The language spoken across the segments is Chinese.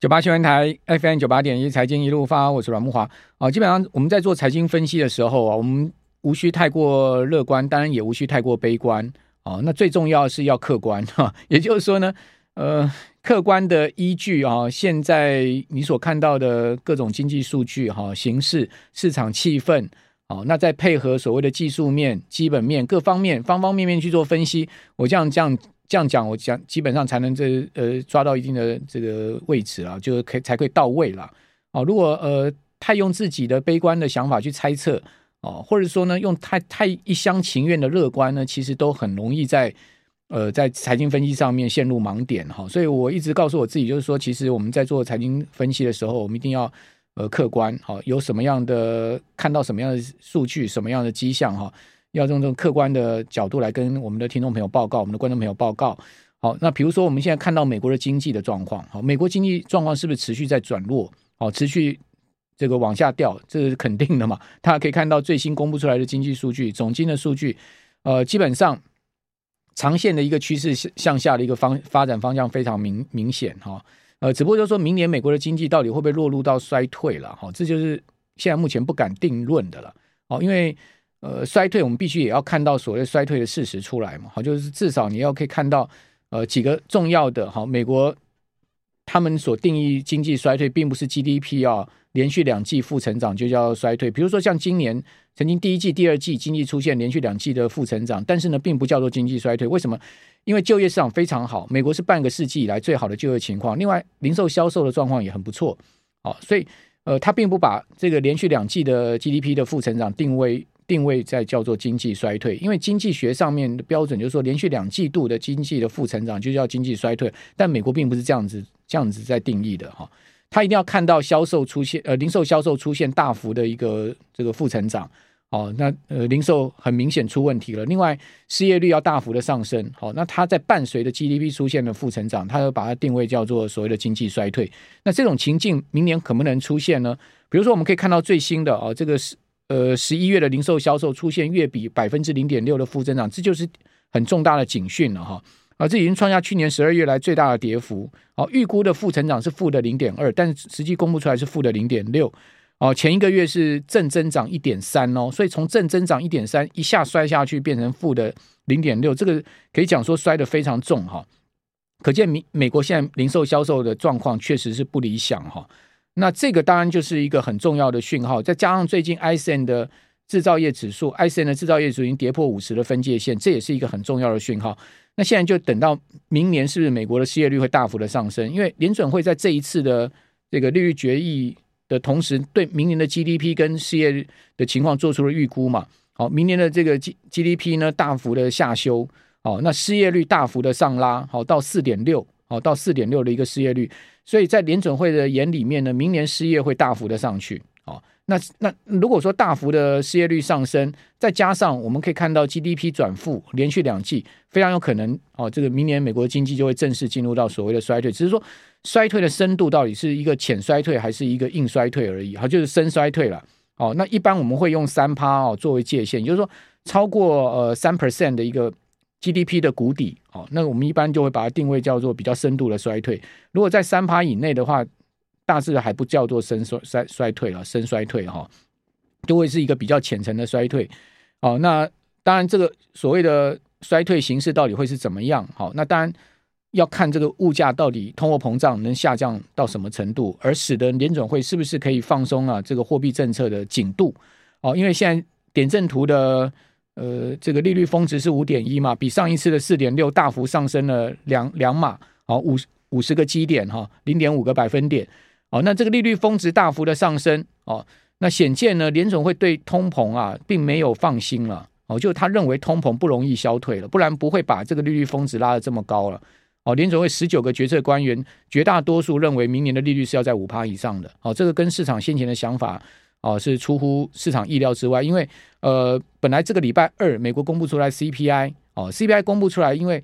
九八新闻台 FM 九八点一财经一路发，我是阮木华啊。基本上我们在做财经分析的时候啊，我们无需太过乐观，当然也无需太过悲观啊。那最重要是要客观哈，也就是说呢，呃，客观的依据啊，现在你所看到的各种经济数据哈、形势、市场气氛啊，那再配合所谓的技术面、基本面各方面方方面面去做分析，我这样这样。这样讲，我讲基本上才能这呃抓到一定的这个位置啊，就可以才可以到位了哦。如果呃太用自己的悲观的想法去猜测哦，或者说呢用太太一厢情愿的乐观呢，其实都很容易在呃在财经分析上面陷入盲点哈。所以我一直告诉我自己，就是说，其实我们在做财经分析的时候，我们一定要呃客观好，有什么样的看到什么样的数据，什么样的迹象哈。要用这种客观的角度来跟我们的听众朋友报告，我们的观众朋友报告。好，那比如说我们现在看到美国的经济的状况，好，美国经济状况是不是持续在转弱？好，持续这个往下掉，这是肯定的嘛？大家可以看到最新公布出来的经济数据，总经的数据，呃，基本上长线的一个趋势向下的一个方发展方向非常明明显哈。呃，只不过就是说明年美国的经济到底会不会落入到衰退了？哈，这就是现在目前不敢定论的了。哦，因为。呃，衰退我们必须也要看到所谓衰退的事实出来嘛，好，就是至少你要可以看到，呃，几个重要的哈，美国他们所定义经济衰退，并不是 GDP 啊连续两季负成长就叫衰退。比如说像今年曾经第一季、第二季经济出现连续两季的负成长，但是呢，并不叫做经济衰退。为什么？因为就业市场非常好，美国是半个世纪以来最好的就业情况。另外，零售销售的状况也很不错，好，所以呃，他并不把这个连续两季的 GDP 的负成长定位。定位在叫做经济衰退，因为经济学上面的标准就是说，连续两季度的经济的负成长就叫经济衰退。但美国并不是这样子这样子在定义的哈，他一定要看到销售出现呃零售销售出现大幅的一个这个负成长，哦，那呃零售很明显出问题了。另外失业率要大幅的上升，好，那它在伴随着 GDP 出现了负成长，它要把它定位叫做所谓的经济衰退。那这种情境明年可不能出现呢？比如说我们可以看到最新的啊这个是。呃，十一月的零售销售出现月比百分之零点六的负增长，这就是很重大的警讯了哈。啊，这已经创下去年十二月来最大的跌幅。哦，预估的负成长是负的零点二，但实际公布出来是负的零点六。哦，前一个月是正增长一点三哦，所以从正增长一点三一下摔下去变成负的零点六，这个可以讲说摔得非常重哈。可见美美国现在零售销售的状况确实是不理想哈。那这个当然就是一个很重要的讯号，再加上最近 ISM 的制造业指数，ISM 的制造业指数已经跌破五十的分界线，这也是一个很重要的讯号。那现在就等到明年，是不是美国的失业率会大幅的上升？因为联准会在这一次的这个利率决议的同时，对明年的 GDP 跟失业的情况做出了预估嘛。好，明年的这个 G GDP 呢大幅的下修，好，那失业率大幅的上拉，好到四点六，好到四点六的一个失业率。所以在联准会的眼里面呢，明年失业会大幅的上去，哦，那那如果说大幅的失业率上升，再加上我们可以看到 GDP 转负连续两季，非常有可能哦，这个明年美国经济就会正式进入到所谓的衰退，只是说衰退的深度到底是一个浅衰退还是一个硬衰退而已，哈，就是深衰退了，哦，那一般我们会用三趴哦作为界限，也就是说超过呃三 percent 的一个。GDP 的谷底，哦，那我们一般就会把它定位叫做比较深度的衰退。如果在三趴以内的话，大致还不叫做深衰衰衰退了，深衰退哈，就会是一个比较浅层的衰退。哦，那当然这个所谓的衰退形式到底会是怎么样？好，那当然要看这个物价到底通货膨胀能下降到什么程度，而使得联准会是不是可以放松啊这个货币政策的紧度。哦，因为现在点阵图的。呃，这个利率峰值是五点一嘛，比上一次的四点六大幅上升了两两码，好五五十个基点哈，零点五个百分点，哦，那这个利率峰值大幅的上升，哦，那显见呢，联总会对通膨啊，并没有放心了，哦，就他认为通膨不容易消退了，不然不会把这个利率峰值拉得这么高了，哦，联总会十九个决策官员，绝大多数认为明年的利率是要在五趴以上的，哦，这个跟市场先前的想法。哦，是出乎市场意料之外，因为呃，本来这个礼拜二美国公布出来 CPI 哦，CPI 公布出来，因为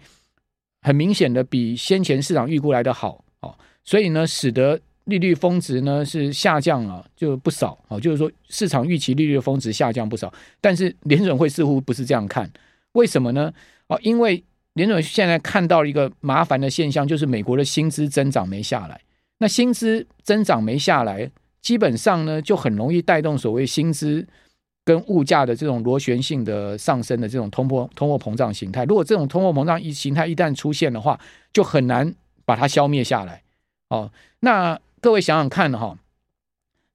很明显的比先前市场预估来的好哦，所以呢，使得利率峰值呢是下降了就不少哦，就是说市场预期利率的峰值下降不少，但是联准会似乎不是这样看，为什么呢？哦，因为联准现在看到一个麻烦的现象，就是美国的薪资增长没下来。那薪资增长没下来，基本上呢就很容易带动所谓薪资跟物价的这种螺旋性的上升的这种通货通货膨胀形态。如果这种通货膨胀一形态一旦出现的话，就很难把它消灭下来。哦，那各位想想看哈。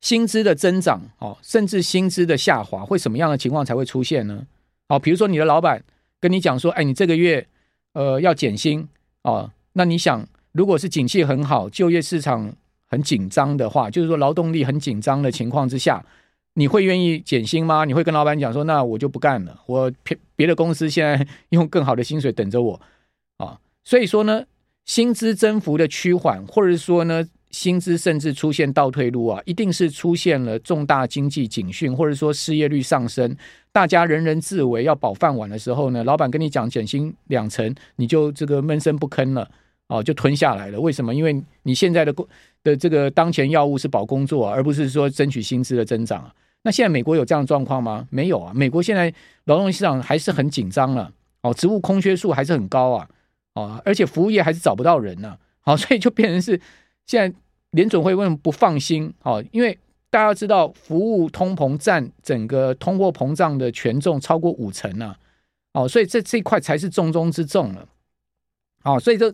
薪资的增长，哦，甚至薪资的下滑，会什么样的情况才会出现呢？哦，比如说你的老板跟你讲说，哎，你这个月呃要减薪哦，那你想，如果是景气很好，就业市场很紧张的话，就是说劳动力很紧张的情况之下，你会愿意减薪吗？你会跟老板讲说，那我就不干了，我别别的公司现在用更好的薪水等着我啊，所以说呢，薪资增幅的趋缓，或者说呢。薪资甚至出现倒退路啊，一定是出现了重大经济警讯，或者说失业率上升，大家人人自危要保饭碗的时候呢，老板跟你讲减薪两成，你就这个闷声不吭了，哦，就吞下来了。为什么？因为你现在的工的这个当前要务是保工作，而不是说争取薪资的增长。那现在美国有这样的状况吗？没有啊，美国现在劳动市场还是很紧张了，哦，职务空缺数还是很高啊，哦，而且服务业还是找不到人呢，好，所以就变成是。现在联准会为什么不放心？哦，因为大家知道，服务通膨占整个通货膨胀的权重超过五成啊，哦，所以这这一块才是重中之重了。哦，所以这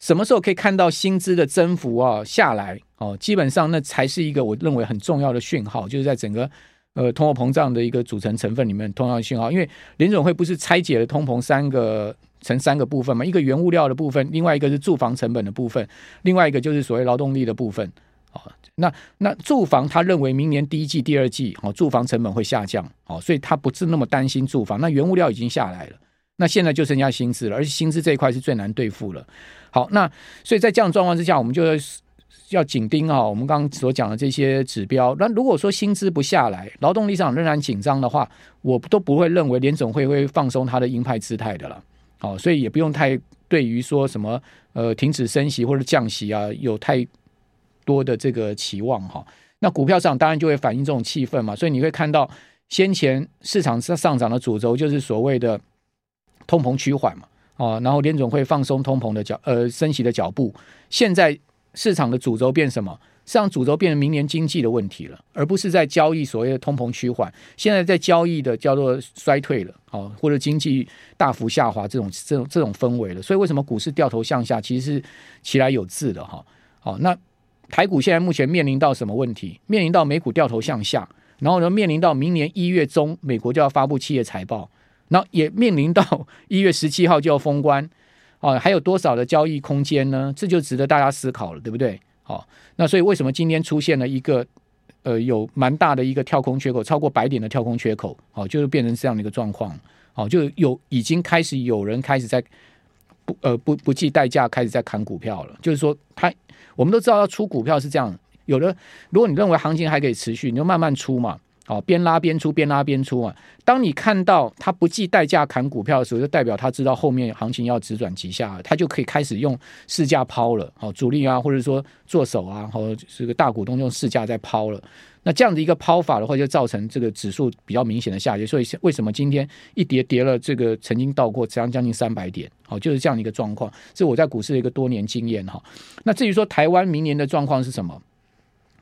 什么时候可以看到薪资的增幅啊下来？哦，基本上那才是一个我认为很重要的讯号，就是在整个呃通货膨胀的一个组成成分里面通要讯号。因为联准会不是拆解了通膨三个。成三个部分嘛，一个原物料的部分，另外一个是住房成本的部分，另外一个就是所谓劳动力的部分。哦，那那住房他认为明年第一季、第二季，哦，住房成本会下降，哦，所以他不是那么担心住房。那原物料已经下来了，那现在就剩下薪资了，而且薪资这一块是最难对付了。好，那所以在这样状况之下，我们就要要紧盯啊，我们刚刚所讲的这些指标。那如果说薪资不下来，劳动力上仍然紧张的话，我都不会认为联总会会放松他的鹰派姿态的了。哦，所以也不用太对于说什么呃停止升息或者降息啊，有太多的这个期望哈。那股票上当然就会反映这种气氛嘛，所以你会看到先前市场上上涨的主轴就是所谓的通膨趋缓嘛，哦，然后联总会放松通膨的脚呃升息的脚步，现在市场的主轴变什么？市场主轴变成明年经济的问题了，而不是在交易所谓的通膨趋缓。现在在交易的叫做衰退了，哦，或者经济大幅下滑这种这种这种氛围了。所以为什么股市掉头向下，其实是其来有致的哈。好，那台股现在目前面临到什么问题？面临到美股掉头向下，然后呢，面临到明年一月中美国就要发布企业财报，然后也面临到 一月十七号就要封关，哦，还有多少的交易空间呢？这就值得大家思考了，对不对？好，那所以为什么今天出现了一个呃有蛮大的一个跳空缺口，超过百点的跳空缺口？好，就是变成这样的一个状况。好，就有已经开始有人开始在不呃不不计代价开始在砍股票了。就是说，他我们都知道要出股票是这样，有的如果你认为行情还可以持续，你就慢慢出嘛。哦，边拉边出，边拉边出啊！当你看到他不计代价砍股票的时候，就代表他知道后面行情要直转急下，他就可以开始用市价抛了。好，主力啊，或者说做手啊，或者是个大股东用市价在抛了。那这样的一个抛法的话，就造成这个指数比较明显的下跌。所以为什么今天一跌跌了这个曾经到过将将近三百点？好，就是这样一个状况。是我在股市的一个多年经验哈。那至于说台湾明年的状况是什么？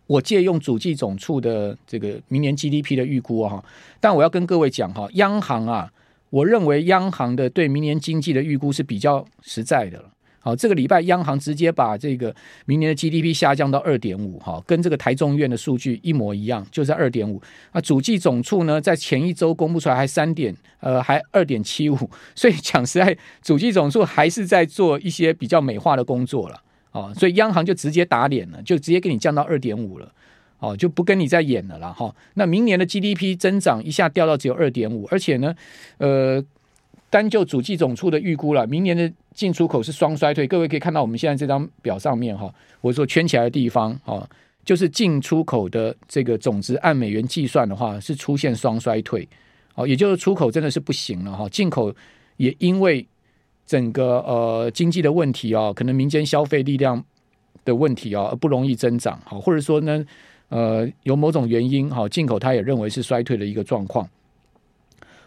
我借用主计总处的这个明年 GDP 的预估哈，但我要跟各位讲哈，央行啊，我认为央行的对明年经济的预估是比较实在的了。好，这个礼拜央行直接把这个明年的 GDP 下降到二点五，哈，跟这个台中院的数据一模一样，就是二点五。啊，主计总处呢，在前一周公布出来还三点，呃，还二点七五，所以讲实在，主计总处还是在做一些比较美化的工作了。哦，所以央行就直接打脸了，就直接给你降到二点五了，哦，就不跟你再演了啦。哈。那明年的 GDP 增长一下掉到只有二点五，而且呢，呃，单就主计总处的预估了，明年的进出口是双衰退。各位可以看到我们现在这张表上面哈，我说圈起来的地方，哦，就是进出口的这个总值按美元计算的话是出现双衰退，哦，也就是出口真的是不行了哈，进口也因为。整个呃经济的问题啊，可能民间消费力量的问题啊，不容易增长，好，或者说呢，呃，有某种原因，好，进口他也认为是衰退的一个状况。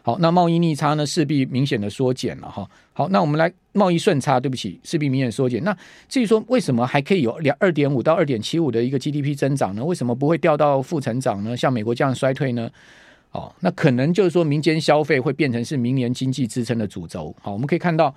好，那贸易逆差呢势必明显的缩减了哈。好，那我们来贸易顺差，对不起，势必明显缩减。那至于说为什么还可以有两二点五到二点七五的一个 GDP 增长呢？为什么不会掉到负成长呢？像美国这样衰退呢？哦，那可能就是说民间消费会变成是明年经济支撑的主轴。好，我们可以看到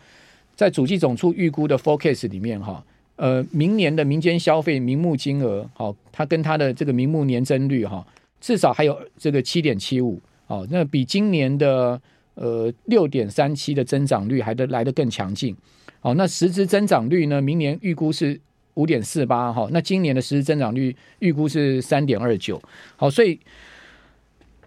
在主计总处预估的 forecast 里面哈，呃，明年的民间消费名目金额，好，它跟它的这个名目年增率哈，至少还有这个七点七五。哦，那比今年的呃六点三七的增长率还得来得更强劲。哦，那实质增长率呢？明年预估是五点四八哈，那今年的实质增长率预估是三点二九。好，所以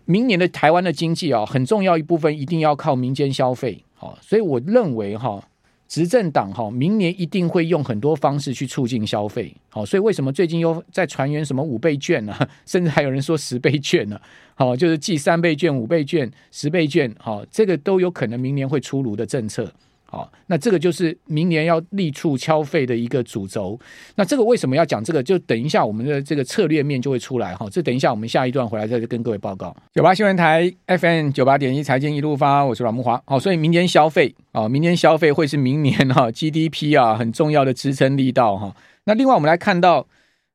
明年的台湾的经济啊，很重要一部分一定要靠民间消费。好，所以我认为哈。执政党哈，明年一定会用很多方式去促进消费，好，所以为什么最近又在传言什么五倍券呢？甚至还有人说十倍券呢？好，就是寄三倍券、五倍券、十倍券，好，这个都有可能明年会出炉的政策。好，那这个就是明年要力促消费的一个主轴。那这个为什么要讲这个？就等一下我们的这个策略面就会出来哈。这等一下我们下一段回来再跟各位报告。九八新闻台 FM 九八点一财经一路发，我是阮慕华。好，所以明年消费啊，明年消费会是明年哈 GDP 啊很重要的支撑力道哈。那另外我们来看到，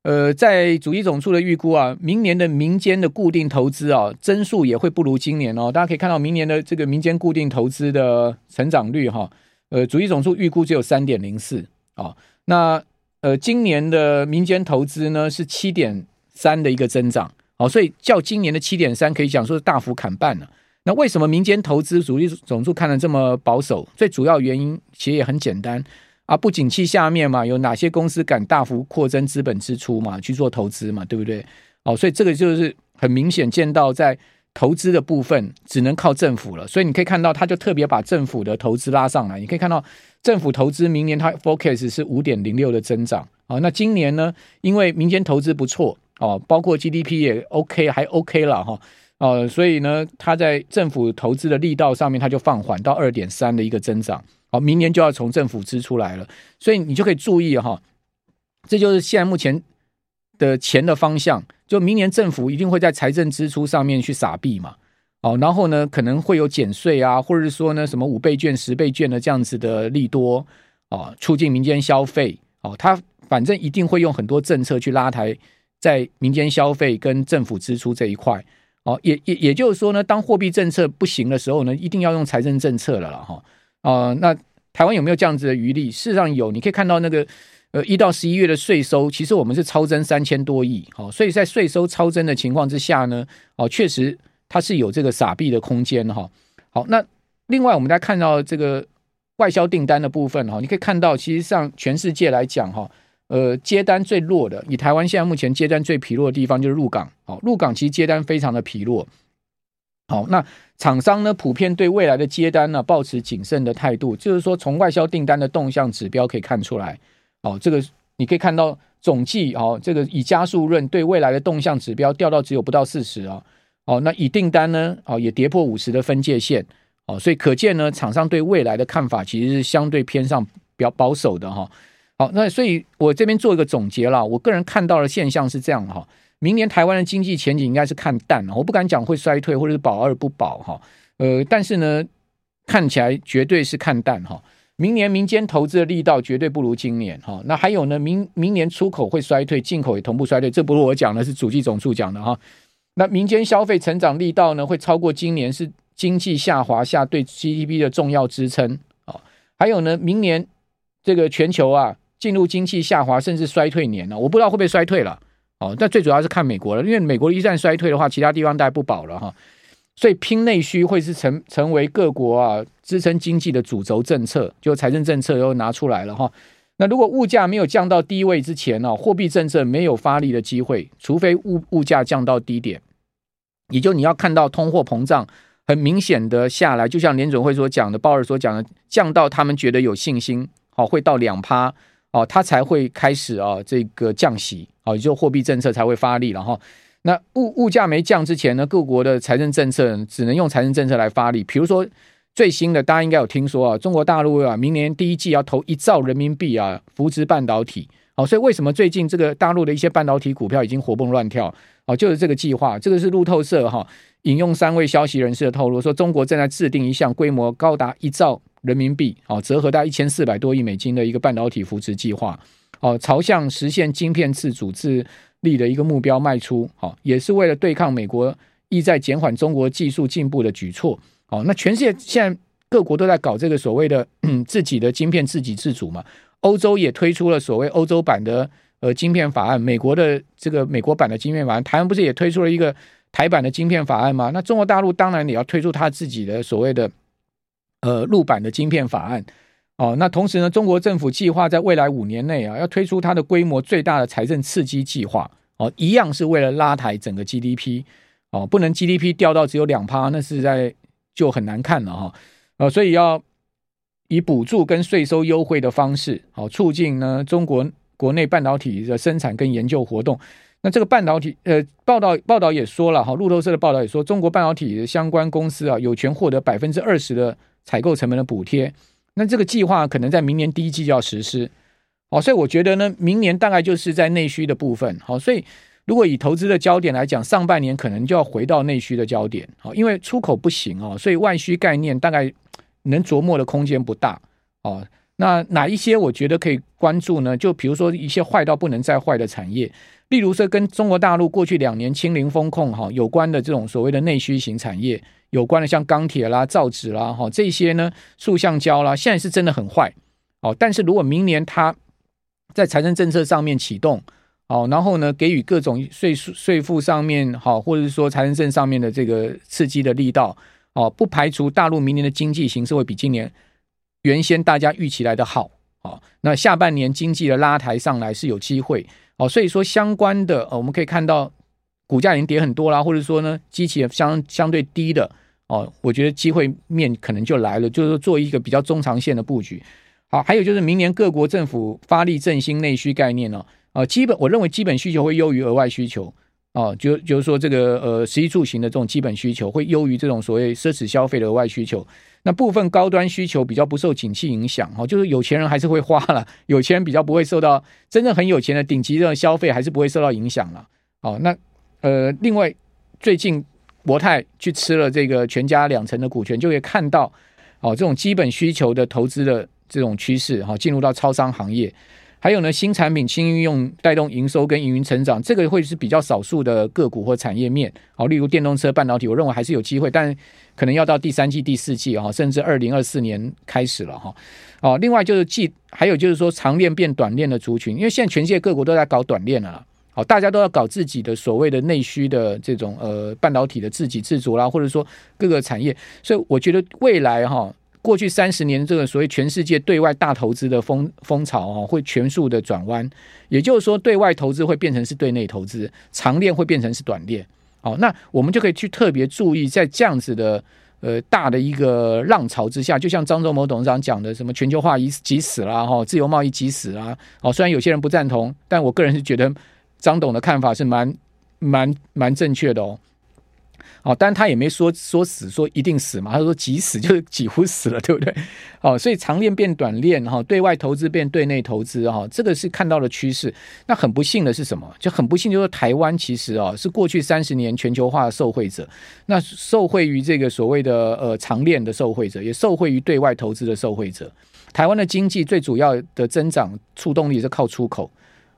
呃，在主力总数的预估啊，明年的民间的固定投资啊增速也会不如今年哦。大家可以看到明年的这个民间固定投资的成长率哈。呃，主力总数预估只有三点零四啊，那呃，今年的民间投资呢是七点三的一个增长，哦，所以较今年的七点三可以讲说是大幅砍半了。那为什么民间投资主力总数看得这么保守？最主要原因其实也很简单啊，不景气下面嘛，有哪些公司敢大幅扩增资本支出嘛，去做投资嘛，对不对？哦，所以这个就是很明显见到在。投资的部分只能靠政府了，所以你可以看到，他就特别把政府的投资拉上来。你可以看到，政府投资明年它 focus 是五点零六的增长啊。那今年呢，因为民间投资不错哦，包括 GDP 也 OK，还 OK 了哈哦，所以呢，它在政府投资的力道上面，它就放缓到二点三的一个增长。好，明年就要从政府支出来了，所以你就可以注意哈，这就是现在目前的钱的方向。就明年政府一定会在财政支出上面去撒币嘛，哦，然后呢可能会有减税啊，或者是说呢什么五倍券、十倍券的这样子的利多哦，促进民间消费。哦，他反正一定会用很多政策去拉抬在民间消费跟政府支出这一块。哦，也也也就是说呢，当货币政策不行的时候呢，一定要用财政政策了了哈，啊那台湾有没有这样子的余力？事实上有，你可以看到那个。呃，一到十一月的税收，其实我们是超增三千多亿，好，所以在税收超增的情况之下呢，哦，确实它是有这个撒币的空间哈。好，那另外我们再看到这个外销订单的部分哈，你可以看到，其实上全世界来讲哈，呃，接单最弱的，以台湾现在目前接单最疲弱的地方就是入港，好，入港其实接单非常的疲弱。好，那厂商呢普遍对未来的接单呢抱持谨慎的态度，就是说从外销订单的动向指标可以看出来。哦，这个你可以看到总计哦，这个以加速论对未来的动向指标掉到只有不到四十啊。哦，那以订单呢，哦也跌破五十的分界线。哦，所以可见呢，厂商对未来的看法其实是相对偏上比较保守的哈。好，那所以我这边做一个总结啦，我个人看到的现象是这样哈，明年台湾的经济前景应该是看淡了，我不敢讲会衰退或者是保二不保哈。呃，但是呢，看起来绝对是看淡哈。明年民间投资的力道绝对不如今年哈，那还有呢，明明年出口会衰退，进口也同步衰退，这不是我讲的，是主计总数讲的哈。那民间消费成长力道呢，会超过今年，是经济下滑下对 GDP 的重要支撑啊。还有呢，明年这个全球啊进入经济下滑甚至衰退年了，我不知道会不会衰退了哦。但最主要是看美国了，因为美国一旦衰退的话，其他地方大概不保了哈。所以拼内需会是成成为各国啊支撑经济的主轴政策，就财政政策又拿出来了哈。那如果物价没有降到低位之前呢，货币政策没有发力的机会，除非物物价降到低点，也就你要看到通货膨胀很明显的下来，就像联准会所讲的，鲍尔所讲的，降到他们觉得有信心，好会到两趴哦，它才会开始啊这个降息，好也就货币政策才会发力了哈。那物物价没降之前呢，各国的财政政策只能用财政政策来发力。比如说最新的，大家应该有听说啊，中国大陆啊，明年第一季要投一兆人民币啊，扶持半导体好，所以为什么最近这个大陆的一些半导体股票已经活蹦乱跳？好，就是这个计划，这个是路透社哈引用三位消息人士的透露说，中国正在制定一项规模高达一兆人民币，哦，折合大一千四百多亿美金的一个半导体扶持计划，哦，朝向实现晶片自主自立的一个目标迈出，哦，也是为了对抗美国意在减缓中国技术进步的举措，哦，那全世界现在各国都在搞这个所谓的 自己的晶片自给自主嘛，欧洲也推出了所谓欧洲版的。呃，晶片法案，美国的这个美国版的晶片法案，台湾不是也推出了一个台版的晶片法案吗？那中国大陆当然也要推出他自己的所谓的呃陆版的晶片法案哦。那同时呢，中国政府计划在未来五年内啊，要推出它的规模最大的财政刺激计划哦，一样是为了拉抬整个 GDP 哦，不能 GDP 掉到只有两趴，那是在就很难看了哈。呃，所以要以补助跟税收优惠的方式，好促进呢中国。国内半导体的生产跟研究活动，那这个半导体呃报道报道也说了哈，路透社的报道也说，中国半导体的相关公司啊有权获得百分之二十的采购成本的补贴。那这个计划可能在明年第一季就要实施，好，所以我觉得呢，明年大概就是在内需的部分，好，所以如果以投资的焦点来讲，上半年可能就要回到内需的焦点，好，因为出口不行哦，所以外需概念大概能琢磨的空间不大，哦。那哪一些我觉得可以关注呢？就比如说一些坏到不能再坏的产业，例如说跟中国大陆过去两年清零风控哈有关的这种所谓的内需型产业有关的，像钢铁啦、造纸啦哈这些呢，塑橡胶啦，现在是真的很坏哦。但是如果明年它在财政政策上面启动哦，然后呢给予各种税税负上面好，或者是说财政政上面的这个刺激的力道哦，不排除大陆明年的经济形势会比今年。原先大家预期来的好，好，那下半年经济的拉抬上来是有机会，哦，所以说相关的，呃，我们可以看到股价已经跌很多啦，或者说呢，基期也相相对低的，哦，我觉得机会面可能就来了，就是说做一个比较中长线的布局。好，还有就是明年各国政府发力振兴内需概念呢，啊，基本我认为基本需求会优于额外需求，哦，就就是说这个呃，食衣住行的这种基本需求会优于这种所谓奢侈消费的额外需求。那部分高端需求比较不受景气影响，哦，就是有钱人还是会花了，有钱人比较不会受到真正很有钱的顶级的消费还是不会受到影响了。好，那呃，另外最近国泰去吃了这个全家两成的股权，就可以看到哦，这种基本需求的投资的这种趋势，哈，进入到超商行业。还有呢，新产品、新运用带动营收跟营运成长，这个会是比较少数的个股或产业面。好，例如电动车、半导体，我认为还是有机会，但可能要到第三季、第四季啊，甚至二零二四年开始了哈。哦，另外就是既还有就是说长链变短链的族群，因为现在全世界各国都在搞短链了，好，大家都要搞自己的所谓的内需的这种呃半导体的自给自足啦，或者说各个产业，所以我觉得未来哈。过去三十年，这个所谓全世界对外大投资的风风潮啊，会全速的转弯。也就是说，对外投资会变成是对内投资，长链会变成是短链。好，那我们就可以去特别注意，在这样子的呃大的一个浪潮之下，就像张忠谋董事长讲的，什么全球化已即死啦，哈，自由贸易即死啦。哦，虽然有些人不赞同，但我个人是觉得张董的看法是蛮蛮蛮正确的哦。哦，但他也没说说死，说一定死嘛。他说即死 就是几乎死了，对不对？哦，所以长链变短链哈，对外投资变对内投资哈，这个是看到了趋势。那很不幸的是什么？就很不幸，就是台湾其实啊是过去三十年全球化的受惠者，那受惠于这个所谓的呃长链的受惠者，也受惠于对外投资的受惠者。台湾的经济最主要的增长触动力是靠出口，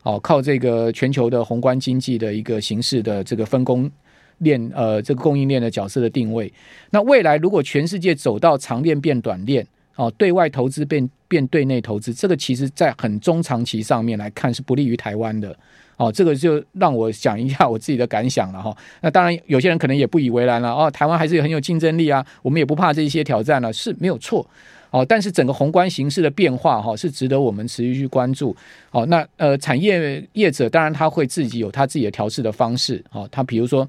哦，靠这个全球的宏观经济的一个形式的这个分工。链呃，这个供应链的角色的定位。那未来如果全世界走到长链变短链，哦，对外投资变变对内投资，这个其实在很中长期上面来看是不利于台湾的。哦，这个就让我讲一下我自己的感想了哈。那当然有些人可能也不以为然了。哦，台湾还是很有竞争力啊，我们也不怕这些挑战了，是没有错。哦，但是整个宏观形势的变化哈，是值得我们持续去关注。哦，那呃，产业业者当然他会自己有他自己的调试的方式。哦，他比如说。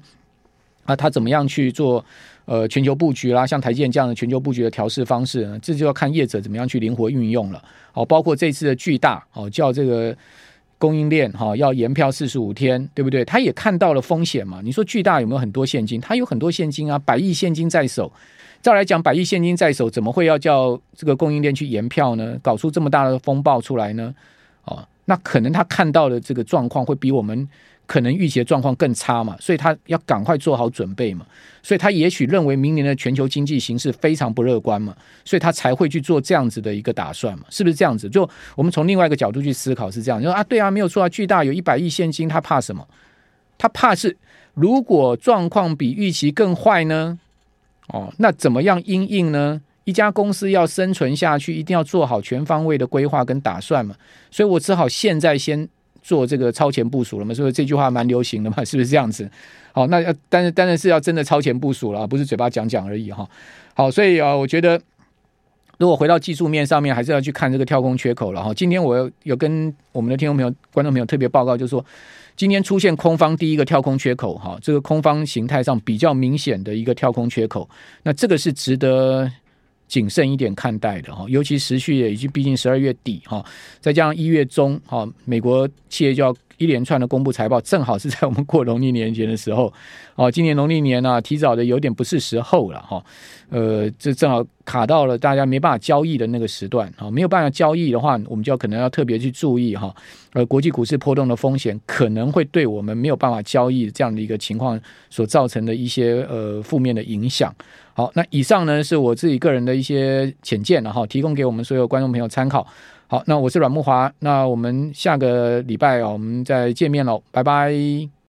那他怎么样去做呃全球布局啦？像台积电这样的全球布局的调试方式呢？这就要看业者怎么样去灵活运用了。好，包括这次的巨大哦，叫这个供应链哈，要延票四十五天，对不对？他也看到了风险嘛。你说巨大有没有很多现金？他有很多现金啊，百亿现金在手。照来讲，百亿现金在手，怎么会要叫这个供应链去延票呢？搞出这么大的风暴出来呢？哦，那可能他看到的这个状况会比我们可能预期的状况更差嘛，所以他要赶快做好准备嘛，所以他也许认为明年的全球经济形势非常不乐观嘛，所以他才会去做这样子的一个打算嘛，是不是这样子？就我们从另外一个角度去思考是这样，就说啊，对啊，没有错啊，巨大有一百亿现金，他怕什么？他怕是如果状况比预期更坏呢？哦，那怎么样因应呢？一家公司要生存下去，一定要做好全方位的规划跟打算嘛，所以我只好现在先。做这个超前部署了嘛？所以这句话蛮流行的嘛？是不是这样子？好，那要但是当然是要真的超前部署了，不是嘴巴讲讲而已哈。好，所以啊，我觉得如果回到技术面上面，还是要去看这个跳空缺口了哈。今天我有跟我们的听众朋友、观众朋友特别报告，就是说今天出现空方第一个跳空缺口哈，这个空方形态上比较明显的一个跳空缺口，那这个是值得。谨慎一点看待的哈，尤其持续也已经毕竟十二月底哈，再加上一月中哈，美国企业就要一连串的公布财报，正好是在我们过农历年前的时候，哦，今年农历年呢、提早的有点不是时候了哈，呃，这正好卡到了大家没办法交易的那个时段啊，没有办法交易的话，我们就要可能要特别去注意哈，呃，国际股市波动的风险可能会对我们没有办法交易这样的一个情况所造成的一些呃负面的影响。好，那以上呢是我自己个人的一些浅见，然后提供给我们所有观众朋友参考。好，那我是阮慕华，那我们下个礼拜哦，我们再见面喽，拜拜。